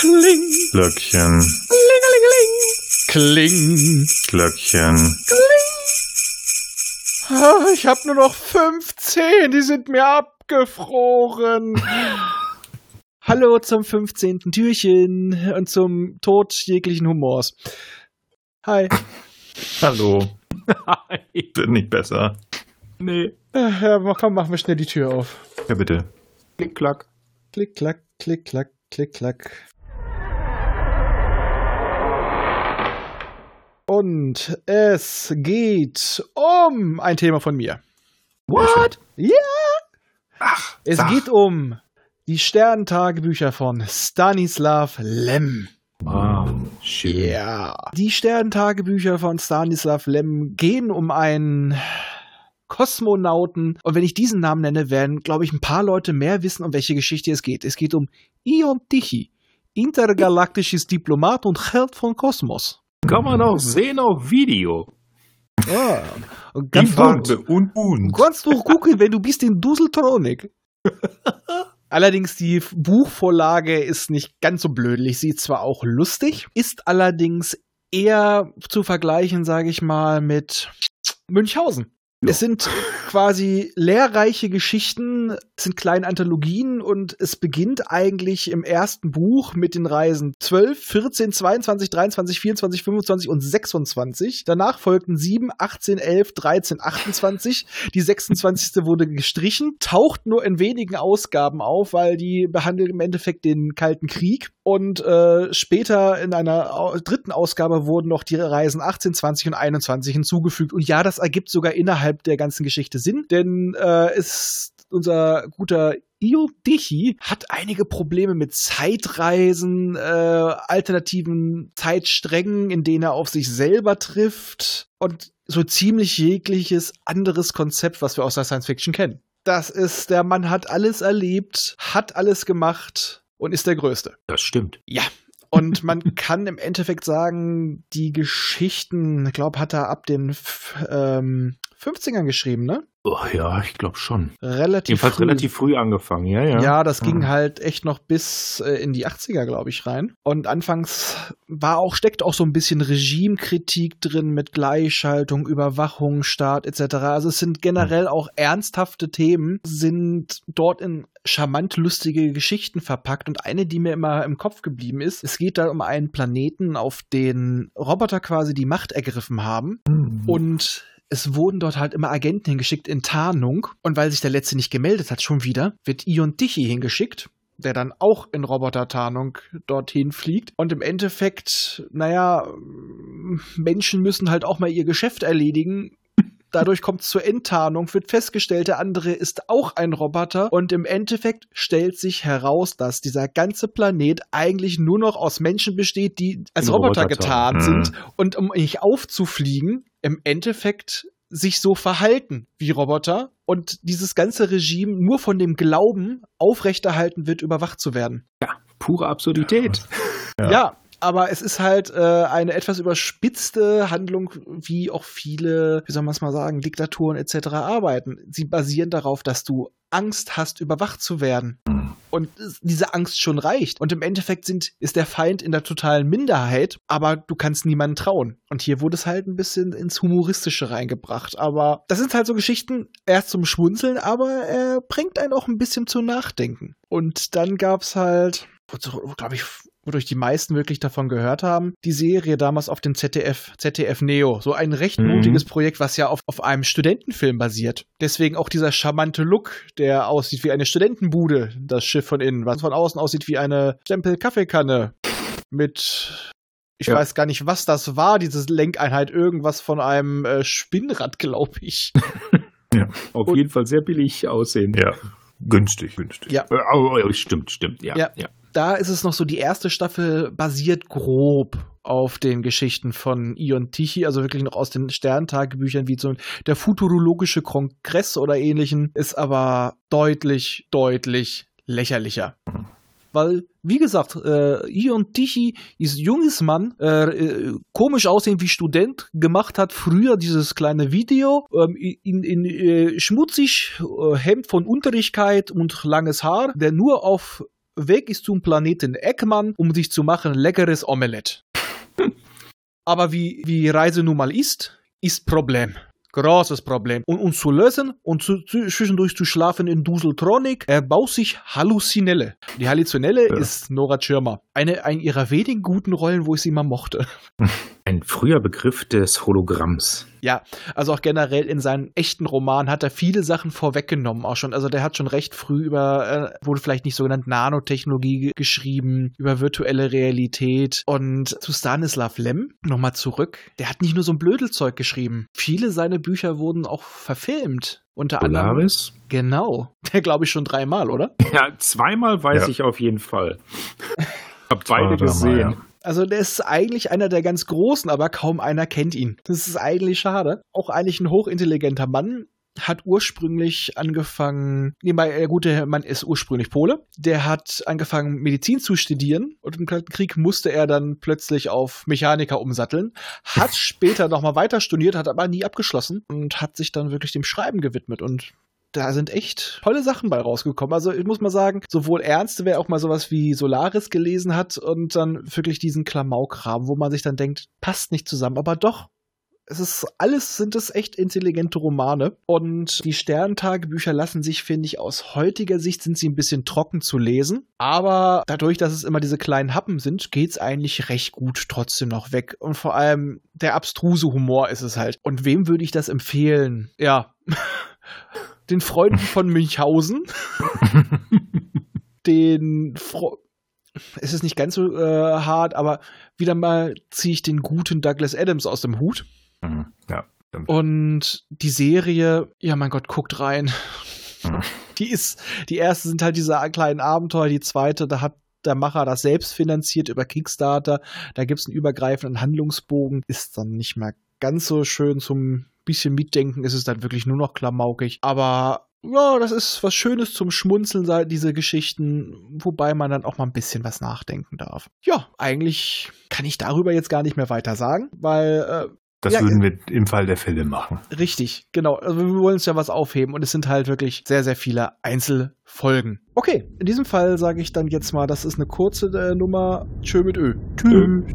Kling. Glöckchen. Kling. Glöckchen. Ah, Ich habe nur noch 15, die sind mir abgefroren. Hallo zum 15. Türchen und zum Tod jeglichen Humors. Hi. Hallo. Wird nicht besser. Nee. Äh, Ja, komm, machen wir schnell die Tür auf. Ja, bitte. Klick, klack. Klick, klack, klick, klack, klick, klack. Und es geht um ein Thema von mir. What? Ja! Ach, Es sag. geht um die Sterntagebücher von Stanislav Lem. Wow. Schön. Ja. Die Sterntagebücher von Stanislav Lem gehen um einen Kosmonauten. Und wenn ich diesen Namen nenne, werden, glaube ich, ein paar Leute mehr wissen, um welche Geschichte es geht. Es geht um Ion Tichy, intergalaktisches Diplomat und Held von Kosmos. Kann man auch sehen auf Video. Ja. Und Die ganz Farbe und Du und. kannst doch gucken, wenn du bist in Duseltronik. Allerdings die Buchvorlage ist nicht ganz so blödlich. Sie ist zwar auch lustig, ist allerdings eher zu vergleichen, sage ich mal, mit Münchhausen. Ja. Es sind quasi lehrreiche Geschichten, es sind kleine Anthologien und es beginnt eigentlich im ersten Buch mit den Reisen 12, 14, 22, 23, 24, 25 und 26. Danach folgten 7, 18, 11, 13, 28. Die 26. wurde gestrichen, taucht nur in wenigen Ausgaben auf, weil die behandelt im Endeffekt den Kalten Krieg. Und äh, später in einer dritten Ausgabe wurden noch die Reisen 18, 20 und 21 hinzugefügt. Und ja, das ergibt sogar innerhalb der ganzen Geschichte Sinn, denn äh, ist unser guter Io Dichi hat einige Probleme mit Zeitreisen, äh, alternativen Zeitsträngen, in denen er auf sich selber trifft und so ziemlich jegliches anderes Konzept, was wir aus der Science Fiction kennen. Das ist, der Mann hat alles erlebt, hat alles gemacht und ist der Größte. Das stimmt. Ja. Und man kann im Endeffekt sagen, die Geschichten, ich glaube, hat er ab den ähm, 50ern geschrieben, ne? Oh, ja, ich glaube schon. Relativ Jedenfalls früh. relativ früh angefangen, ja, ja. Ja, das ging Mhm. halt echt noch bis äh, in die 80er, glaube ich, rein. Und anfangs war auch, steckt auch so ein bisschen Regimekritik drin mit Gleichschaltung, Überwachung, Staat etc. Also es sind generell auch ernsthafte Themen, sind dort in charmant lustige Geschichten verpackt. Und eine, die mir immer im Kopf geblieben ist, es geht da um einen Planeten, auf den Roboter quasi die Macht ergriffen haben. Mhm. Und es wurden dort halt immer Agenten hingeschickt in Tarnung. Und weil sich der letzte nicht gemeldet hat, schon wieder, wird Ion Tichy hingeschickt, der dann auch in Robotertarnung dorthin fliegt. Und im Endeffekt, naja, Menschen müssen halt auch mal ihr Geschäft erledigen. Dadurch kommt es zur Enttarnung, wird festgestellt, der andere ist auch ein Roboter. Und im Endeffekt stellt sich heraus, dass dieser ganze Planet eigentlich nur noch aus Menschen besteht, die als In Roboter Roboter getarnt tarnen. sind. Und um nicht aufzufliegen, im Endeffekt sich so verhalten wie Roboter und dieses ganze Regime nur von dem Glauben aufrechterhalten wird, überwacht zu werden. Pure Absurdität. Ja. Ja, aber es ist halt äh, eine etwas überspitzte Handlung, wie auch viele, wie soll man es mal sagen, Diktaturen etc. arbeiten. Sie basieren darauf, dass du Angst hast, überwacht zu werden. Und es- diese Angst schon reicht. Und im Endeffekt sind, ist der Feind in der totalen Minderheit, aber du kannst niemandem trauen. Und hier wurde es halt ein bisschen ins Humoristische reingebracht. Aber das sind halt so Geschichten, erst zum Schwunzeln, aber er bringt einen auch ein bisschen zum Nachdenken. Und dann gab's halt, glaube ich, wodurch die meisten wirklich davon gehört haben, die Serie damals auf dem ZDF, ZDF Neo. So ein recht Mhm. mutiges Projekt, was ja auf, auf einem Studentenfilm basiert. Deswegen auch dieser charmante Look, der aussieht wie eine Studentenbude, das Schiff von innen, was von außen aussieht wie eine Stempel-Kaffeekanne mit ich Ja. weiß gar nicht, was das war, diese Lenkeinheit, irgendwas von einem äh, Spinnrad, glaube ich. Auf Und- jeden Fall sehr billig aussehen. Ja. Günstig, günstig. Ja. Äh, oh, oh, stimmt, stimmt. Ja, Ja. ja. Da ist es noch so, die erste Staffel basiert grob auf den Geschichten von Ion Tichy, also wirklich noch aus den Sterntagebüchern, wie so der futurologische Kongress oder ähnlichen, ist aber deutlich, deutlich lächerlicher. Weil, wie gesagt, äh, Ion Tichy ist junges Mann, äh, äh, komisch aussehen wie Student, gemacht hat früher dieses kleine Video, ähm, in, in äh, schmutzig, äh, Hemd von Unterigkeit und langes Haar, der nur auf weg ist zum Planeten Eckmann, um sich zu machen leckeres Omelett. Aber wie, wie Reise nun mal ist, ist Problem. Großes Problem. Und uns zu lösen und zu, zu, zwischendurch zu schlafen in Duseltronik, er baut sich Hallucinelle. Die Hallucinelle ja. ist Nora Tschirmer. Eine, eine ihrer wenigen guten Rollen, wo ich sie mal mochte. Ein früher Begriff des Hologramms. Ja, also auch generell in seinen echten Romanen hat er viele Sachen vorweggenommen auch schon. Also der hat schon recht früh über, äh, wurde vielleicht nicht so genannt, Nanotechnologie geschrieben, über virtuelle Realität. Und zu Stanislav Lem, nochmal zurück, der hat nicht nur so ein Blödelzeug geschrieben. Viele seiner Bücher wurden auch verfilmt. Unter Polaris? anderem. Genau. Der glaube ich schon dreimal, oder? Ja, zweimal weiß ja. ich auf jeden Fall. Hab beide gesehen. Mal, ja. Also der ist eigentlich einer der ganz Großen, aber kaum einer kennt ihn. Das ist eigentlich schade. Auch eigentlich ein hochintelligenter Mann, hat ursprünglich angefangen, nee, der gute Mann ist ursprünglich Pole, der hat angefangen Medizin zu studieren und im Kalten Krieg musste er dann plötzlich auf Mechaniker umsatteln, hat später nochmal weiter studiert, hat aber nie abgeschlossen und hat sich dann wirklich dem Schreiben gewidmet und da sind echt tolle Sachen bei rausgekommen. Also ich muss mal sagen, sowohl Ernst, wer auch mal sowas wie Solaris gelesen hat und dann wirklich diesen Klamaukram, wo man sich dann denkt, passt nicht zusammen, aber doch. Es ist alles sind es echt intelligente Romane und die Sterntagebücher lassen sich finde ich aus heutiger Sicht sind sie ein bisschen trocken zu lesen, aber dadurch, dass es immer diese kleinen Happen sind, geht's eigentlich recht gut trotzdem noch weg und vor allem der abstruse Humor ist es halt. Und wem würde ich das empfehlen? Ja. den Freunden von Münchhausen, den Fro es ist nicht ganz so äh, hart, aber wieder mal ziehe ich den guten Douglas Adams aus dem Hut. Mhm. Ja. Stimmt. Und die Serie, ja mein Gott, guckt rein. Mhm. Die ist, die erste sind halt diese kleinen Abenteuer, die zweite, da hat der Macher das selbst finanziert über Kickstarter. Da gibt es einen übergreifenden Handlungsbogen, ist dann nicht mehr ganz so schön zum bisschen mitdenken ist es dann wirklich nur noch klamaukig. Aber ja, das ist was Schönes zum Schmunzeln, diese Geschichten, wobei man dann auch mal ein bisschen was nachdenken darf. Ja, eigentlich kann ich darüber jetzt gar nicht mehr weiter sagen, weil. Äh, das ja, würden wir im Fall der Fälle machen. Richtig, genau. Also wir wollen uns ja was aufheben und es sind halt wirklich sehr, sehr viele Einzelfolgen. Okay, in diesem Fall sage ich dann jetzt mal, das ist eine kurze äh, Nummer. Tschö mit Ö. Tschüss.